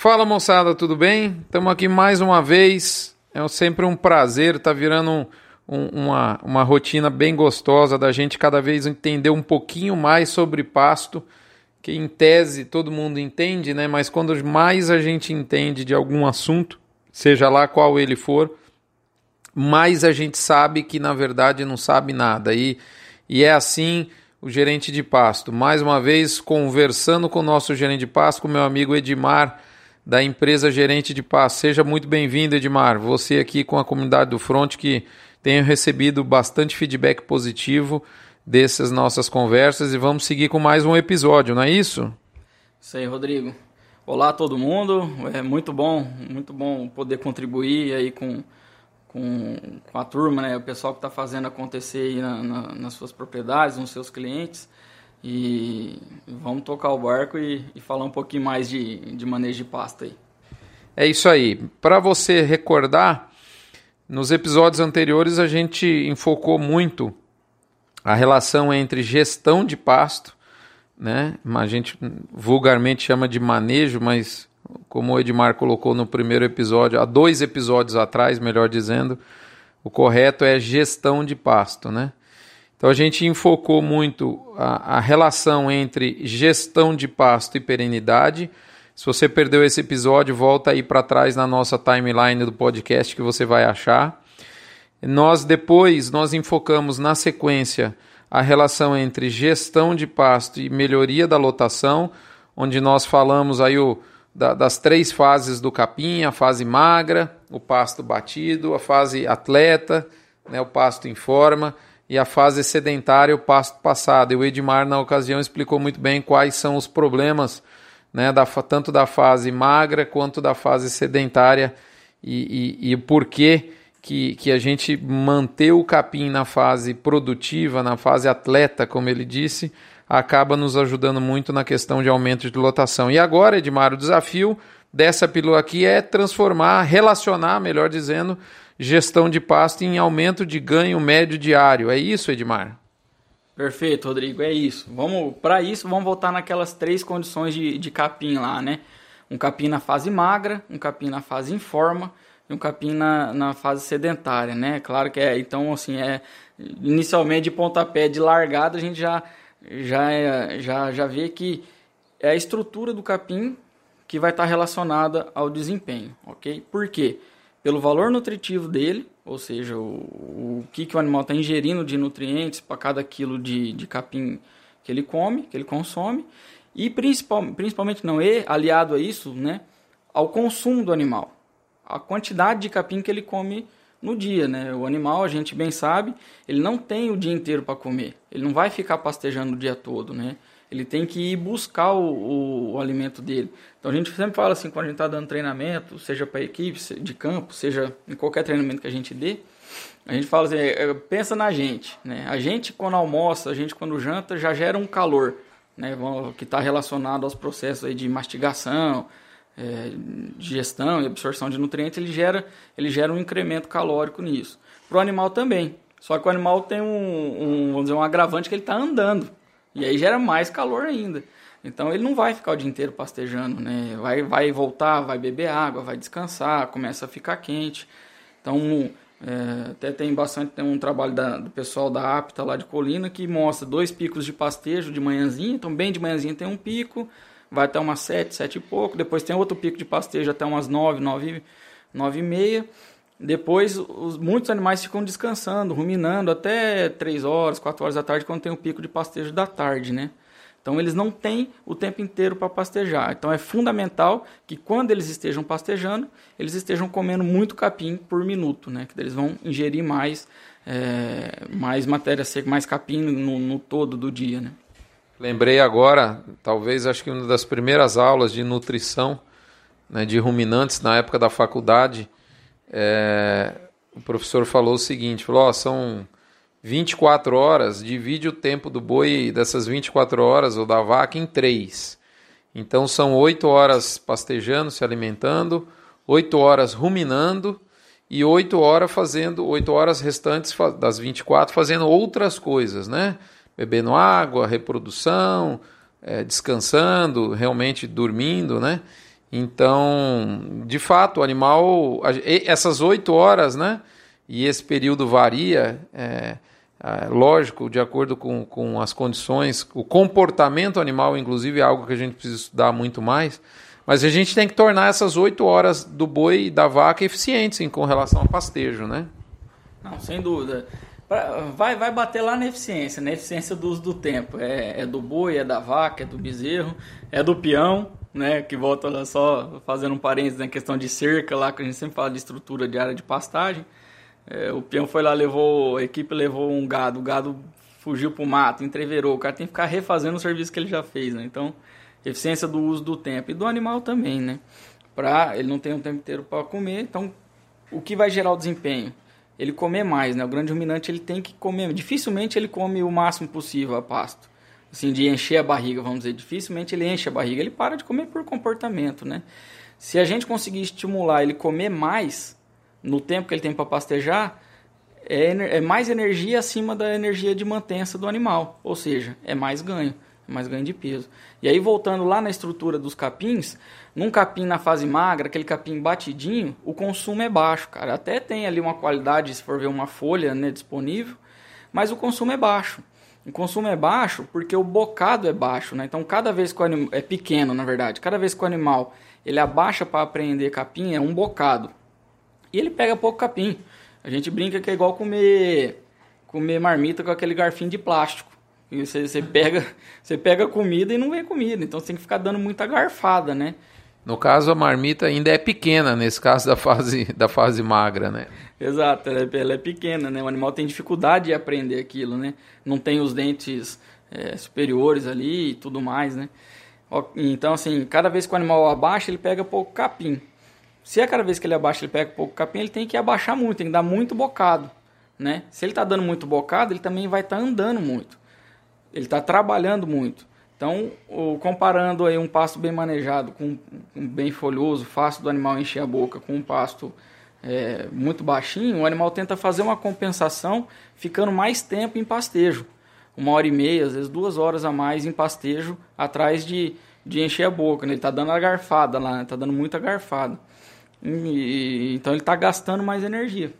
Fala moçada, tudo bem? Estamos aqui mais uma vez. É sempre um prazer, tá virando um, um, uma, uma rotina bem gostosa da gente cada vez entender um pouquinho mais sobre pasto, que em tese todo mundo entende, né? Mas quando mais a gente entende de algum assunto, seja lá qual ele for, mais a gente sabe que na verdade não sabe nada. E, e é assim o gerente de pasto. Mais uma vez, conversando com o nosso gerente de pasto, com meu amigo Edmar da empresa Gerente de Paz. Seja muito bem-vindo, Edmar. Você aqui com a comunidade do Front que tenho recebido bastante feedback positivo dessas nossas conversas e vamos seguir com mais um episódio, não é isso? Isso aí, Rodrigo. Olá a todo mundo. É muito bom, muito bom poder contribuir aí com, com, com a turma, né? O pessoal que está fazendo acontecer aí na, na, nas suas propriedades, nos seus clientes. E vamos tocar o barco e, e falar um pouquinho mais de, de manejo de pasta aí. É isso aí. Para você recordar, nos episódios anteriores a gente enfocou muito a relação entre gestão de pasto, né? A gente vulgarmente chama de manejo, mas como o Edmar colocou no primeiro episódio, há dois episódios atrás, melhor dizendo, o correto é gestão de pasto, né? Então a gente enfocou muito a, a, relação entre gestão de pasto e perenidade. Se você perdeu esse episódio, volta aí para trás na nossa timeline do podcast que você vai achar. Nós depois nós enfocamos na sequência a relação entre gestão de pasto e melhoria da lotação, onde nós falamos aí o, da, das três fases do capim, a fase magra, o pasto batido, a fase atleta, né, o pasto em forma e a fase sedentária, o pasto passado. E o Edmar, na ocasião, explicou muito bem quais são os problemas, né, da, tanto da fase magra quanto da fase sedentária e, e, e que, que a gente manter o capim na fase produtiva, na fase atleta, como ele disse, acaba nos ajudando muito na questão de aumento de lotação. E agora, Edmar, o desafio dessa pílula aqui é transformar, relacionar, melhor dizendo, gestão de pasto em aumento de ganho médio diário. É isso, Edmar? Perfeito, Rodrigo, é isso. Vamos para isso, vamos voltar naquelas três condições de, de capim lá, né? Um capim na fase magra, um capim na fase informa e um capim na, na fase sedentária, né? Claro que é, então assim, é inicialmente de pontapé de largada, a gente já já é, já já vê que é a estrutura do capim que vai estar relacionada ao desempenho, OK? Por quê? pelo valor nutritivo dele, ou seja, o, o que, que o animal está ingerindo de nutrientes para cada quilo de, de capim que ele come, que ele consome, e principal, principalmente não é aliado a isso, né, ao consumo do animal, a quantidade de capim que ele come no dia, né? O animal, a gente bem sabe, ele não tem o dia inteiro para comer, ele não vai ficar pastejando o dia todo, né? Ele tem que ir buscar o, o, o, alimento dele. Então a gente sempre fala assim, quando a gente está dando treinamento, seja para equipe de campo, seja em qualquer treinamento que a gente dê, a gente fala assim, é, é, pensa na gente, né? A gente quando almoça, a gente quando janta, já gera um calor, né? Que está relacionado aos processos de mastigação, é, digestão e absorção de nutrientes, ele gera, ele gera um incremento calórico nisso. Para o animal também. Só que o animal tem um, um, vamos dizer, um agravante que ele está andando. E aí gera mais calor ainda. Então ele não vai ficar o dia inteiro pastejando, né? Vai, vai voltar, vai beber água, vai descansar, começa a ficar quente. Então é, até tem bastante, tem um trabalho da, do pessoal da APTA lá de Colina que mostra dois picos de pastejo de manhãzinha. Então bem de manhãzinha tem um pico, vai até umas sete, sete e pouco. Depois tem outro pico de pastejo até umas nove, nove, nove e meia. Depois, os, muitos animais ficam descansando, ruminando até 3 horas, 4 horas da tarde, quando tem o pico de pastejo da tarde, né? Então, eles não têm o tempo inteiro para pastejar. Então, é fundamental que quando eles estejam pastejando, eles estejam comendo muito capim por minuto, né? Que eles vão ingerir mais, é, mais matéria seca, mais capim no, no todo do dia, né? Lembrei agora, talvez acho que uma das primeiras aulas de nutrição né, de ruminantes na época da faculdade, é, o professor falou o seguinte: falou, oh, são 24 horas, divide o tempo do boi dessas 24 horas ou da vaca em três. Então são 8 horas pastejando, se alimentando, 8 horas ruminando e 8 horas fazendo, 8 horas restantes das 24 fazendo outras coisas, né? Bebendo água, reprodução, é, descansando, realmente dormindo, né? Então, de fato, o animal, essas oito horas, né? E esse período varia, é, é, lógico, de acordo com, com as condições, o comportamento animal, inclusive, é algo que a gente precisa estudar muito mais. Mas a gente tem que tornar essas oito horas do boi e da vaca eficientes em, com relação ao pastejo, né? Não, sem dúvida. Vai, vai bater lá na eficiência, na eficiência do uso do tempo. É, é do boi, é da vaca, é do bezerro, é do peão, né? Que volta lá só fazendo um parênteses na questão de cerca lá, que a gente sempre fala de estrutura de área de pastagem. É, o peão foi lá, levou, a equipe levou um gado, o gado fugiu pro mato, entreverou. O cara tem que ficar refazendo o serviço que ele já fez, né? Então, eficiência do uso do tempo e do animal também, né? Pra, ele não tem um tempo inteiro para comer, então o que vai gerar o desempenho? Ele comer mais, né? O grande ruminante ele tem que comer, dificilmente ele come o máximo possível a pasto. Assim, de encher a barriga, vamos dizer, dificilmente ele enche a barriga, ele para de comer por comportamento, né? Se a gente conseguir estimular ele comer mais no tempo que ele tem para pastejar, é, é mais energia acima da energia de mantença do animal, ou seja, é mais ganho mais ganho de peso. E aí, voltando lá na estrutura dos capins, num capim na fase magra, aquele capim batidinho, o consumo é baixo, cara. Até tem ali uma qualidade, se for ver uma folha né, disponível, mas o consumo é baixo. O consumo é baixo porque o bocado é baixo, né? Então, cada vez que o animal... É pequeno, na verdade. Cada vez que o animal ele abaixa para apreender capim, é um bocado. E ele pega pouco capim. A gente brinca que é igual comer, comer marmita com aquele garfinho de plástico. Você, pega, você pega comida e não vem comida. Então você tem que ficar dando muita garfada, né? No caso, a marmita ainda é pequena, nesse caso da fase, da fase magra, né? Exato, ela é, ela é pequena, né? O animal tem dificuldade de aprender aquilo, né? Não tem os dentes é, superiores ali e tudo mais, né? Então, assim, cada vez que o animal abaixa, ele pega pouco capim. Se a cada vez que ele abaixa, ele pega pouco capim, ele tem que abaixar muito, tem que dar muito bocado, né? Se ele está dando muito bocado, ele também vai estar tá andando muito ele está trabalhando muito. Então, comparando aí um pasto bem manejado, com, com, bem folhoso, fácil do animal encher a boca, com um pasto é, muito baixinho, o animal tenta fazer uma compensação ficando mais tempo em pastejo. Uma hora e meia, às vezes duas horas a mais em pastejo, atrás de, de encher a boca. Né? Ele está dando a garfada lá, está dando muita garfada. E, então ele está gastando mais energia.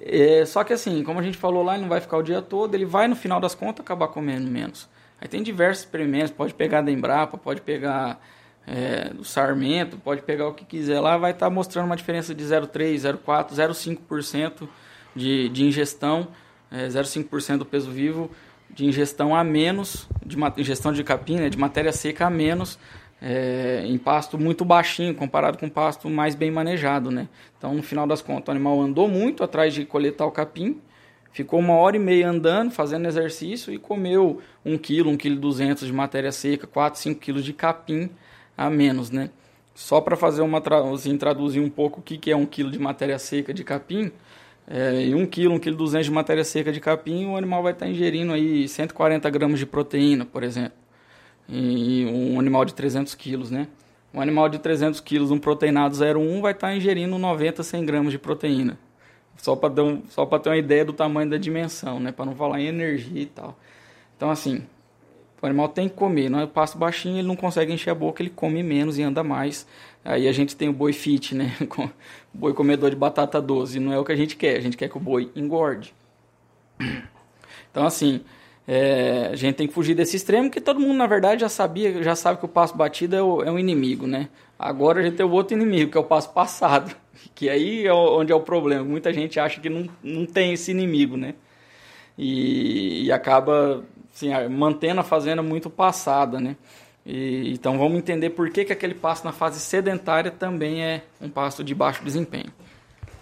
É, só que assim, como a gente falou lá, ele não vai ficar o dia todo, ele vai no final das contas acabar comendo menos. Aí tem diversos experimentos, pode pegar da Embrapa, pode pegar é, do Sarmento, pode pegar o que quiser lá, vai estar tá mostrando uma diferença de 0,3, 0,4, 0,5% de, de ingestão, é, 0,5% do peso vivo de ingestão a menos, de ingestão de capim, né, de matéria seca a menos é, em pasto muito baixinho comparado com pasto mais bem manejado, né? Então, no final das contas, o animal andou muito atrás de coletar o capim, ficou uma hora e meia andando, fazendo exercício e comeu um quilo, um quilo duzentos de matéria seca, 4, 5 quilos de capim a menos, né? Só para fazer uma assim, traduzir um pouco o que, que é um quilo de matéria seca de capim, é, e um quilo, um quilo duzentos de matéria seca de capim, o animal vai estar tá ingerindo aí 140 gramas de proteína, por exemplo e um animal de 300 quilos, né? Um animal de 300 quilos, um proteinado 0,1 vai estar ingerindo 90, 100 gramas de proteína. Só para um, só ter uma ideia do tamanho da dimensão, né? Para não falar em energia e tal. Então, assim, o animal tem que comer. Não é passo baixinho, ele não consegue encher a boca, ele come menos e anda mais. Aí a gente tem o boi fit, né? Boi comedor de batata doce. Não é o que a gente quer. A gente quer que o boi engorde. Então, assim, é, a gente tem que fugir desse extremo, que todo mundo, na verdade, já sabia, já sabe que o passo batido é, o, é um inimigo, né? Agora a gente tem o outro inimigo, que é o passo passado, que aí é onde é o problema. Muita gente acha que não, não tem esse inimigo, né? E, e acaba assim, mantendo a fazenda muito passada, né? E, então vamos entender por que, que aquele passo na fase sedentária também é um passo de baixo desempenho.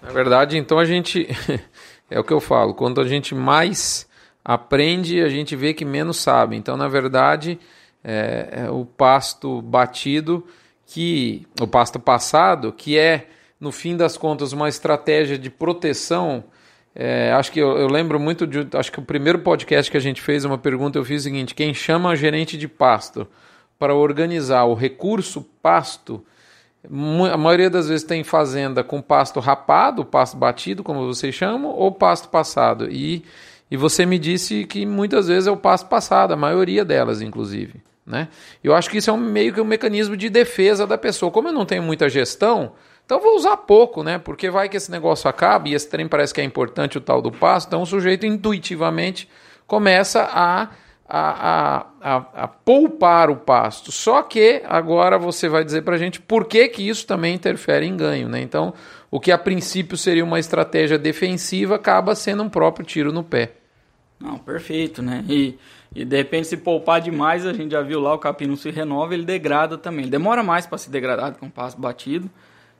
Na verdade, então a gente. é o que eu falo, quando a gente mais aprende, a gente vê que menos sabe. Então, na verdade, é, é o pasto batido, que o pasto passado, que é, no fim das contas, uma estratégia de proteção. É, acho que eu, eu, lembro muito de. Acho que o primeiro podcast que a gente fez, uma pergunta, eu fiz o seguinte: quem chama gerente de pasto para organizar o recurso pasto, a maioria das vezes tem fazenda com pasto rapado, pasto batido, como vocês chamam, ou pasto passado. E e você me disse que muitas vezes é o passo passado, a maioria delas, inclusive. Né? Eu acho que isso é um, meio que um mecanismo de defesa da pessoa. Como eu não tenho muita gestão, então vou usar pouco, né? Porque vai que esse negócio acaba e esse trem parece que é importante o tal do pasto, então o sujeito intuitivamente começa a, a, a, a, a poupar o pasto. Só que agora você vai dizer para a gente por que, que isso também interfere em ganho, né? Então, o que a princípio seria uma estratégia defensiva acaba sendo um próprio tiro no pé. Não, perfeito, né? E, e de repente, se poupar demais, a gente já viu lá, o capim não se renova, ele degrada também. Ele demora mais para se degradar com um passo batido,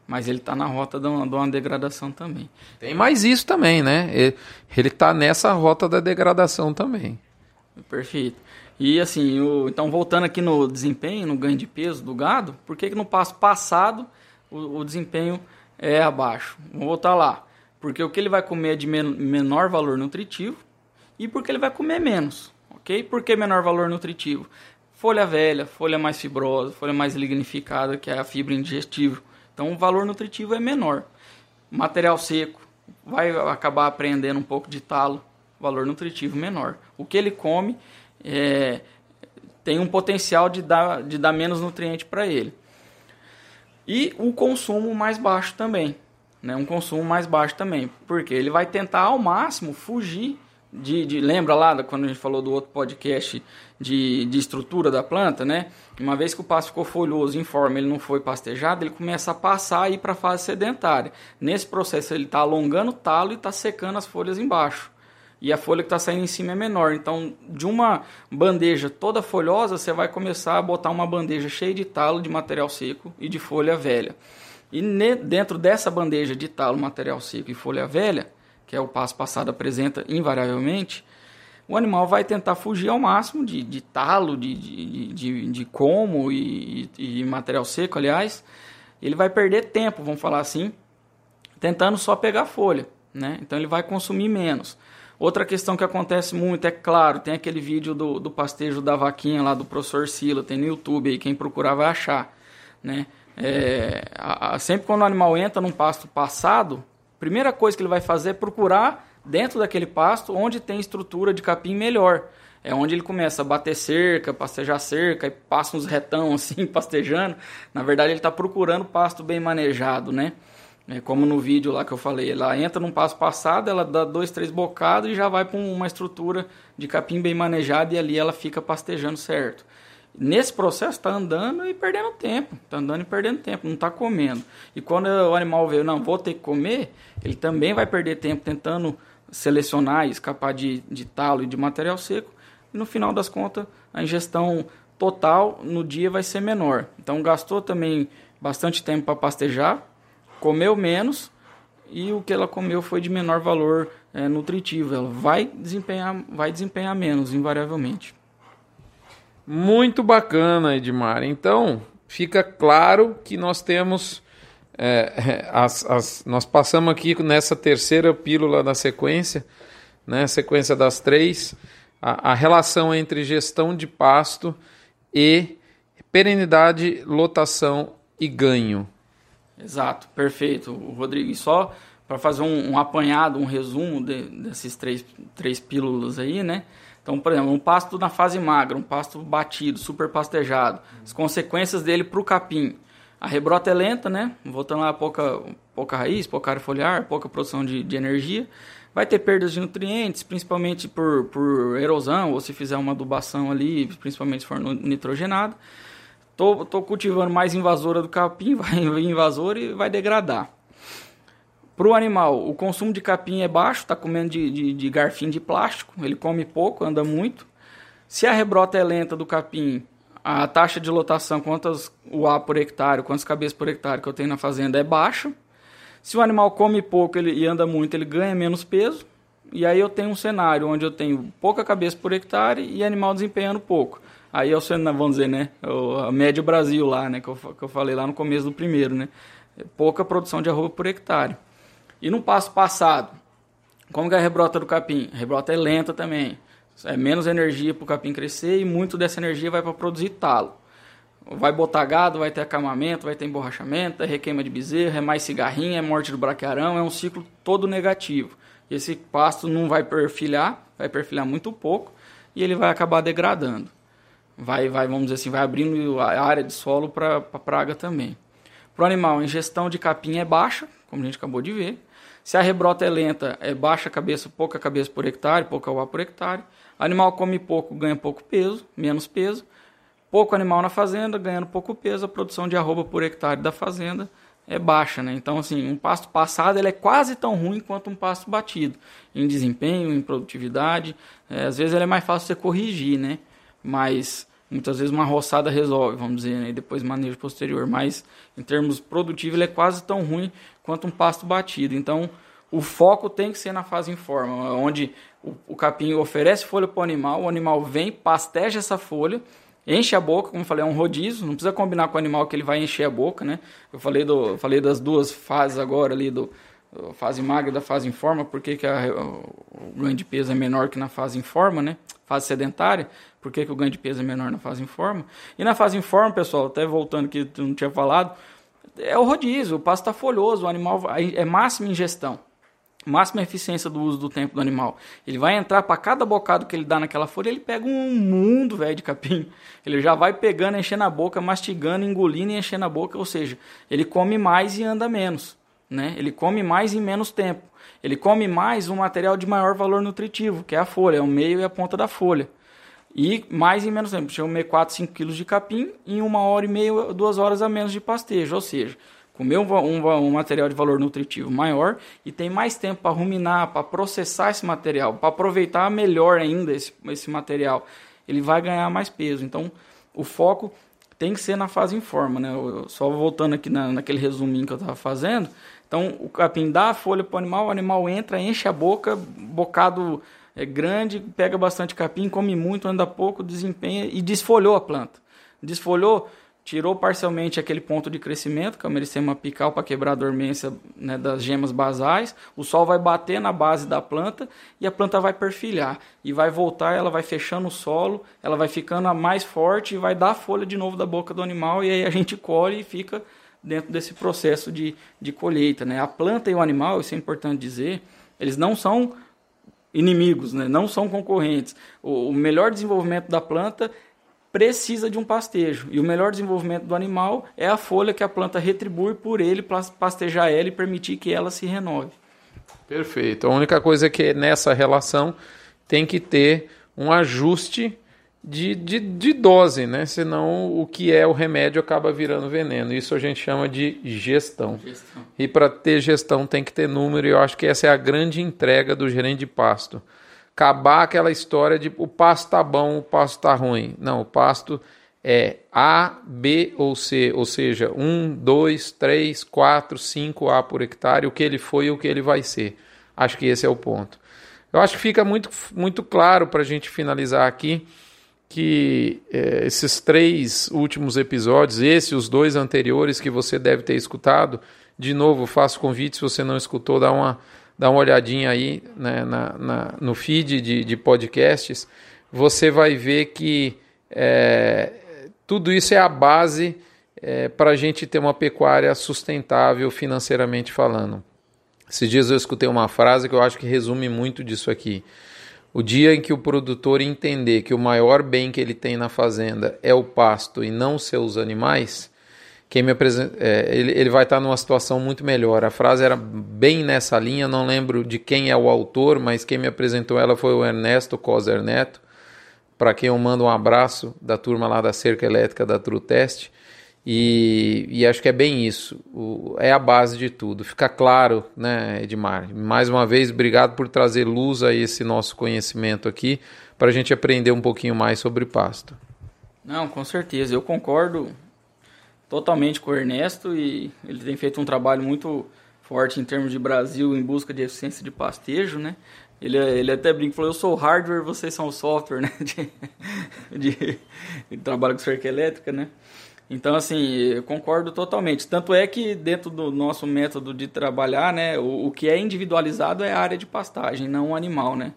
mas ele está na rota de uma, de uma, degradação também. Tem mais isso também, né? Ele está nessa rota da degradação também. Perfeito. E assim, o, então voltando aqui no desempenho, no ganho de peso do gado, por que, que no passo passado o, o desempenho é abaixo? Vamos voltar lá. Porque o que ele vai comer é de men menor valor nutritivo e porque ele vai comer menos, ok? Por que menor valor nutritivo? Folha velha, folha mais fibrosa, folha mais lignificada, que é a fibra indigestível. Então o valor nutritivo é menor. Material seco, vai acabar apreendendo um pouco de talo, valor nutritivo menor. O que ele come é, tem um potencial de dar, de dar menos nutriente para ele. E o consumo mais baixo também. Né? Um consumo mais baixo também. Porque ele vai tentar ao máximo fugir de, de, lembra lá quando a gente falou do outro podcast de, de estrutura da planta, né? Uma vez que o pasto ficou folhoso, informe, ele não foi pastejado, ele começa a passar aí para a fase sedentária. Nesse processo ele está alongando o talo e está secando as folhas embaixo. E a folha que está saindo em cima é menor. Então, de uma bandeja toda folhosa, você vai começar a botar uma bandeja cheia de talo, de material seco e de folha velha. E dentro dessa bandeja de talo, material seco e folha velha, que é o passo passado apresenta invariavelmente, o animal vai tentar fugir ao máximo de, de talo, de, de, de, de como e, e, material seco, aliás. Ele vai perder tempo, vamos falar assim, tentando só pegar folha. Né? Então ele vai consumir menos. Outra questão que acontece muito, é claro, tem aquele vídeo do, do pastejo da vaquinha lá do professor Sila, tem no YouTube aí, quem procurar vai achar. Né? É, a, a, sempre quando o animal entra num pasto passado, primeira coisa que ele vai fazer é procurar dentro daquele pasto onde tem estrutura de capim melhor. É onde ele começa a bater cerca, pastejar cerca, e passa uns retão assim, pastejando. Na verdade, ele está procurando pasto bem manejado, né? É como no vídeo lá que eu falei, ela entra num passo passado, ela dá dois, três bocados e já vai para uma estrutura de capim bem manejada e ali ela fica pastejando certo nesse processo está andando e perdendo tempo, está andando e perdendo tempo, não está comendo. E quando o animal vê, não, vou ter que comer, ele também vai perder tempo tentando selecionar e escapar de, de talo e de material seco. E no final das contas, a ingestão total no dia vai ser menor. Então gastou também bastante tempo para pastejar, comeu menos e o que ela comeu foi de menor valor é, nutritivo. Ela vai desempenhar, vai desempenhar menos, invariavelmente. Muito bacana, Edmar. Então, fica claro que nós temos. É, as, as, nós passamos aqui nessa terceira pílula da sequência, né, sequência das três, a, a relação entre gestão de pasto e perenidade, lotação e ganho. Exato, perfeito, Rodrigo. E só para fazer um, um, apanhado, um resumo de, desses três, três pílulas aí, né? Então, por exemplo, um pasto na fase magra, um pasto batido, super pastejado, as consequências dele para o capim. A rebrota é lenta, né? Voltando lá, pouca, pouca raiz, pouca área foliar, pouca produção de, de energia. Vai ter perdas de nutrientes, principalmente por, por erosão, ou se fizer uma adubação ali, principalmente se for nitrogenado. Tô, tô cultivando mais invasora do capim, vai invasor e vai degradar. Para o animal, o consumo de capim é baixo, está comendo de, de, de garfinho de plástico, ele come pouco, anda muito. Se a rebrota é lenta do capim, a taxa de lotação, quantas UA por hectare, quantas cabeças por hectare que eu tenho na fazenda é baixa. Se o animal come pouco ele, e anda muito, ele ganha menos peso. E aí eu tenho um cenário onde eu tenho pouca cabeça por hectare e animal desempenhando pouco. Aí é o vamos dizer, né? A médio Brasil lá, né? Que eu, que eu falei lá no começo do primeiro, né? Pouca produção de arroba por hectare. E no passo passado, como que é a rebrota do capim? A rebrota é lenta também. É menos energia para o capim crescer e muito dessa energia vai para produzir talo. Vai botar gado, vai ter acamamento, vai ter emborrachamento, é requeima de bezerro, é mais cigarrinha, é morte do braquiarão, é um ciclo todo negativo. Esse pasto não vai perfilhar, vai perfilhar muito pouco e ele vai acabar degradando. Vai, vai, vamos dizer assim, vai abrindo a área de solo para a praga também. Para o animal, a ingestão de capim é baixa, como a gente acabou de ver. Se a rebrota é lenta, é baixa cabeça, pouca cabeça por hectare, pouca uva por hectare. O animal come pouco, ganha pouco peso, menos peso. Pouco animal na fazenda, ganhando pouco peso, a produção de arroba por hectare da fazenda é baixa, né? Então, assim, um pasto passado ele é quase tão ruim quanto um pasto batido, em desempenho, em produtividade. É, às vezes ele é mais fácil você corrigir, né? Mas muitas vezes uma roçada resolve, vamos dizer, né? e depois manejo posterior. Mas em termos produtivos ele é quase tão ruim quanto um pasto batido. Então, o foco tem que ser na fase em forma, onde o, o capim oferece folha para o animal, o animal vem, pasteja essa folha enche a boca, como eu falei, é um rodízio, não precisa combinar com o animal que ele vai encher a boca, né? Eu falei, do, falei das duas fases agora ali, do fase magra da fase em forma, por que, que a, o ganho de peso é menor que na fase em forma, né? Fase sedentária, por que, que o ganho de peso é menor na fase em forma? E na fase em forma, pessoal, até voltando que tu não tinha falado, é o rodízio, o pasto está folhoso, o animal é máxima ingestão máxima eficiência do uso do tempo do animal. Ele vai entrar para cada bocado que ele dá naquela folha, ele pega um mundo, velho, de capim. Ele já vai pegando, enchendo a boca, mastigando, engolindo e enchendo a boca, ou seja, ele come mais e anda menos, né? Ele come mais em menos tempo. Ele come mais um material de maior valor nutritivo, que é a folha, é o meio e a ponta da folha. E mais em menos tempo. Chega a comer 4, 5 quilos de capim em uma hora e meia, duas horas a menos de pastejo. Ou seja, comer um, um, um, material de valor nutritivo maior e tem mais tempo para ruminar, para processar esse material, para aproveitar melhor ainda esse, esse material, ele vai ganhar mais peso. Então, o foco tem que ser na fase em forma, né? Eu, só voltando aqui na, naquele resuminho que eu estava fazendo. Então, o capim dá a folha para o animal, o animal entra, enche a boca, bocado é grande, pega bastante capim, come muito, anda pouco, desempenha e desfolhou a planta. Desfolhou, tirou parcialmente aquele ponto de crescimento, que é o meristema apical para quebrar a dormência né, das gemas basais. O sol vai bater na base da planta e a planta vai perfilhar e vai voltar, ela vai fechando o solo, ela vai ficando mais forte e vai dar a folha de novo da boca do animal e aí a gente colhe e fica dentro desse processo de, de colheita. Né? A planta e o animal, isso é importante dizer, eles não são inimigos, né? não são concorrentes. O, o melhor desenvolvimento da planta precisa de um pastejo. E o melhor desenvolvimento do animal é a folha que a planta retribui por ele pastejar ela e permitir que ela se renove. Perfeito. A única coisa é que nessa relação tem que ter um ajuste de, de, de dose, né? Senão o que é o remédio acaba virando veneno. Isso a gente chama de gestão. gestão. E para ter gestão tem que ter número, e eu acho que essa é a grande entrega do gerente de pasto acabar aquela história de o pasto tá bom, o pasto tá ruim. Não, o pasto é A, B ou C, ou seja, 1, 2, 3, 4, 5 A por hectare, o que ele foi e o que ele vai ser. Acho que esse é o ponto. Eu acho que fica muito, muito claro para a gente finalizar aqui que é, esses três últimos episódios, esse e os dois anteriores que você deve ter escutado, de novo, faço convite se você não escutou, dá uma dá uma olhadinha aí né, na, na, no feed de, de, podcasts, você vai ver que é, tudo isso é a base é, para a gente ter uma pecuária sustentável financeiramente falando. Esses dias eu escutei uma frase que eu acho que resume muito disso aqui. O dia em que o produtor entender que o maior bem que ele tem na fazenda é o pasto e não seus animais, quem me é, ele, ele vai estar numa situação muito melhor. A frase era bem nessa linha, não lembro de quem é o autor, mas quem me apresentou ela foi o Ernesto Coser Neto, para quem eu mando um abraço da turma lá da cerca elétrica da Trutest. E, e acho que é bem isso, o, é a base de tudo. Fica claro, né, Edmar? Mais uma vez, obrigado por trazer luz a esse nosso conhecimento aqui, para a gente aprender um pouquinho mais sobre pasto. Não, com certeza, eu concordo totalmente com o Ernesto e ele tem feito um trabalho muito forte em termos de Brasil em busca de eficiência de pastejo, né? Ele, ele até brinca, falou, eu sou hardware, vocês são o software, né? De, de, de trabalho com cerca elétrica, né? Então, assim, eu concordo totalmente. Tanto é que dentro do nosso método de trabalhar, né, o, o que é individualizado é a área de pastagem, não o animal, né?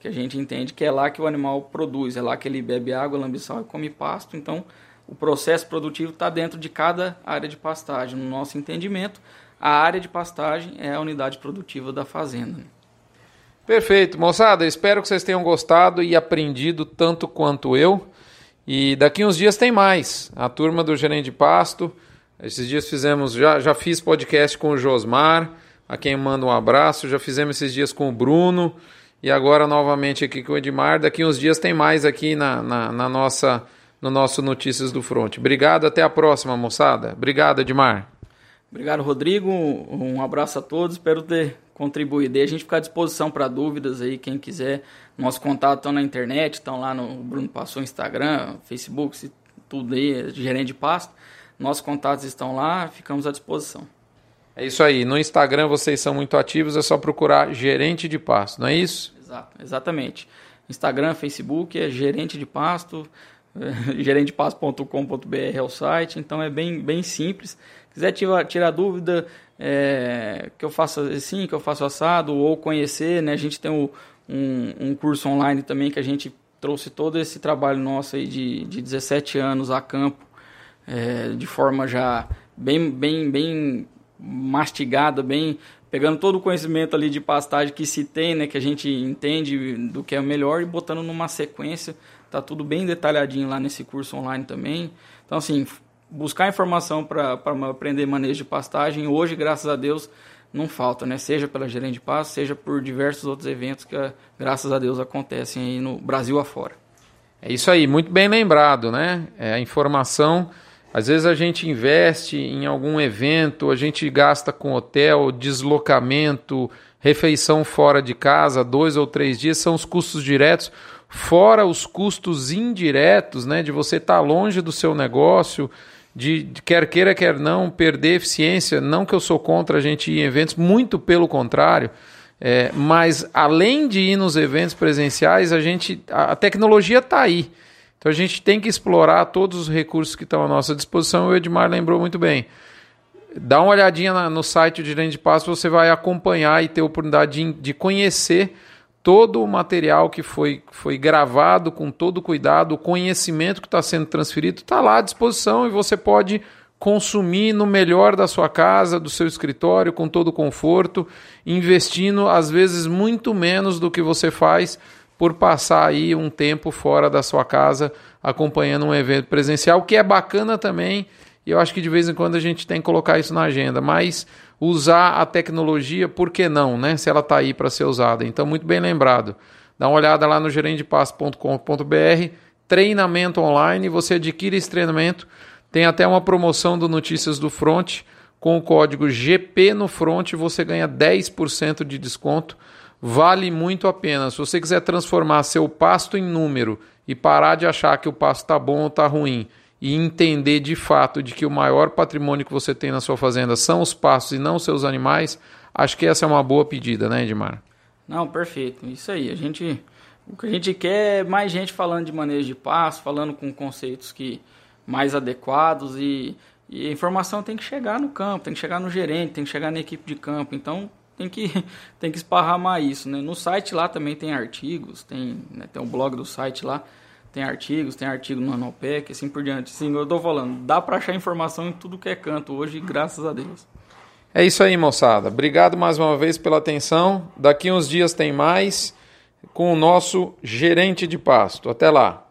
Que a gente entende que é lá que o animal produz, é lá que ele bebe água, lambe sal e come pasto. Então, o processo produtivo está dentro de cada área de pastagem. No nosso entendimento, a área de pastagem é a unidade produtiva da fazenda. Perfeito, moçada. Espero que vocês tenham gostado e aprendido tanto quanto eu. E daqui uns dias tem mais. A turma do gerente de pasto. Esses dias fizemos, já, já fiz podcast com o Josmar, a quem mando um abraço. Já fizemos esses dias com o Bruno. E agora novamente aqui com o Edmar. Daqui uns dias tem mais aqui na, na, na nossa, no nosso Notícias do Front. Obrigado, até a próxima, moçada. Obrigado, Edmar. Obrigado, Rodrigo. Um abraço a todos. Espero ter contribuído. E a gente fica à disposição para dúvidas aí, quem quiser. Nosso contato estão na internet, estão lá no Bruno Passou Instagram, Facebook, tudo aí, gerente de pasto. Nossos contatos estão lá, ficamos à disposição. É isso aí. No Instagram vocês são muito ativos, é só procurar gerente de pasto, não é isso? Exato, exatamente. Instagram, Facebook é gerente de pasto, gerentepasto.com.br é o site, então é bem, bem simples. Quiser tirar, tirar dúvida, é, que eu faço assim, que eu faço assado, ou conhecer, né? A gente tem o, um, um curso online também que a gente trouxe todo esse trabalho nosso aí de, de 17 anos a campo, é, de forma já bem, bem, bem mastigada, bem pegando todo o conhecimento ali de pastagem que se tem, né, que a gente entende do que é melhor e botando numa sequência, tá tudo bem detalhadinho lá nesse curso online também. Então assim, buscar informação para aprender manejo de pastagem. Hoje, graças a Deus, não falta, né? Seja pela gerente de pasto, seja por diversos outros eventos que, graças a Deus, acontecem aí no Brasil afora. É isso aí, muito bem lembrado, né? É a informação. Às vezes a gente investe em algum evento, a gente gasta com hotel, deslocamento, refeição fora de casa, dois ou três dias, são os custos diretos, fora os custos indiretos, né? De você estar tá longe do seu negócio, de, quer queira, quer não, perder eficiência. Não que eu sou contra a gente ir em eventos, muito pelo contrário. É, mas além de ir nos eventos presenciais, a gente a, tecnologia está aí. Então a gente tem que explorar todos os recursos que estão à nossa disposição. O Edmar lembrou muito bem. Dá uma olhadinha na, no site de Passo, você vai acompanhar e ter oportunidade de, de conhecer todo o material que foi, foi gravado com todo cuidado, o conhecimento que está sendo transferido está lá à disposição e você pode consumir no melhor da sua casa, do seu escritório, com todo conforto, investindo às vezes muito menos do que você faz por passar aí um tempo fora da sua casa acompanhando um evento presencial, que é bacana também, e eu acho que de vez em quando a gente tem que colocar isso na agenda, mas usar a tecnologia, por que não, né? Se ela está aí para ser usada. Então, muito bem lembrado. Dá uma olhada lá no gerentepasso.com.br, treinamento online, você adquire esse treinamento. Tem até uma promoção do Notícias do Front, com o código GP no Front, você ganha 10% de desconto. Vale muito a pena. Se você quiser transformar seu pasto em número e parar de achar que o pasto está bom ou está ruim, e entender de fato de que o maior patrimônio que você tem na sua fazenda são os pastos e não seus animais, acho que essa é uma boa pedida, né, Edmar? Não, perfeito. Isso aí. A gente, o que a gente quer é mais gente falando de manejo de pasto, falando com conceitos que mais adequados e, e a informação tem que chegar no campo, tem que chegar no gerente, tem que chegar na equipe de campo. Então tem que tem que esparramar isso, né? No site lá também tem artigos, tem né, tem o blog do site lá tem artigos, tem artigo no Anopec, assim por diante. Sim, eu tô falando, dá para achar informação em tudo que é canto hoje, graças a Deus. É isso aí, moçada. Obrigado mais uma vez pela atenção. Daqui uns dias tem mais com o nosso gerente de pasto. Até lá.